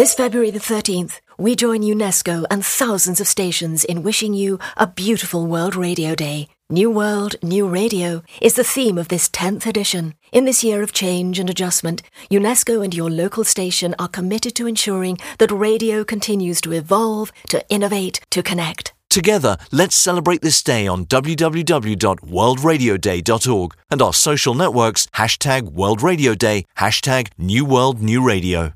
This February the 13th, we join UNESCO and thousands of stations in wishing you a beautiful World Radio Day. New World, New Radio is the theme of this 10th edition. In this year of change and adjustment, UNESCO and your local station are committed to ensuring that radio continues to evolve, to innovate, to connect. Together, let's celebrate this day on www.worldradioday.org and our social networks hashtag World Radio Day, hashtag New World New Radio.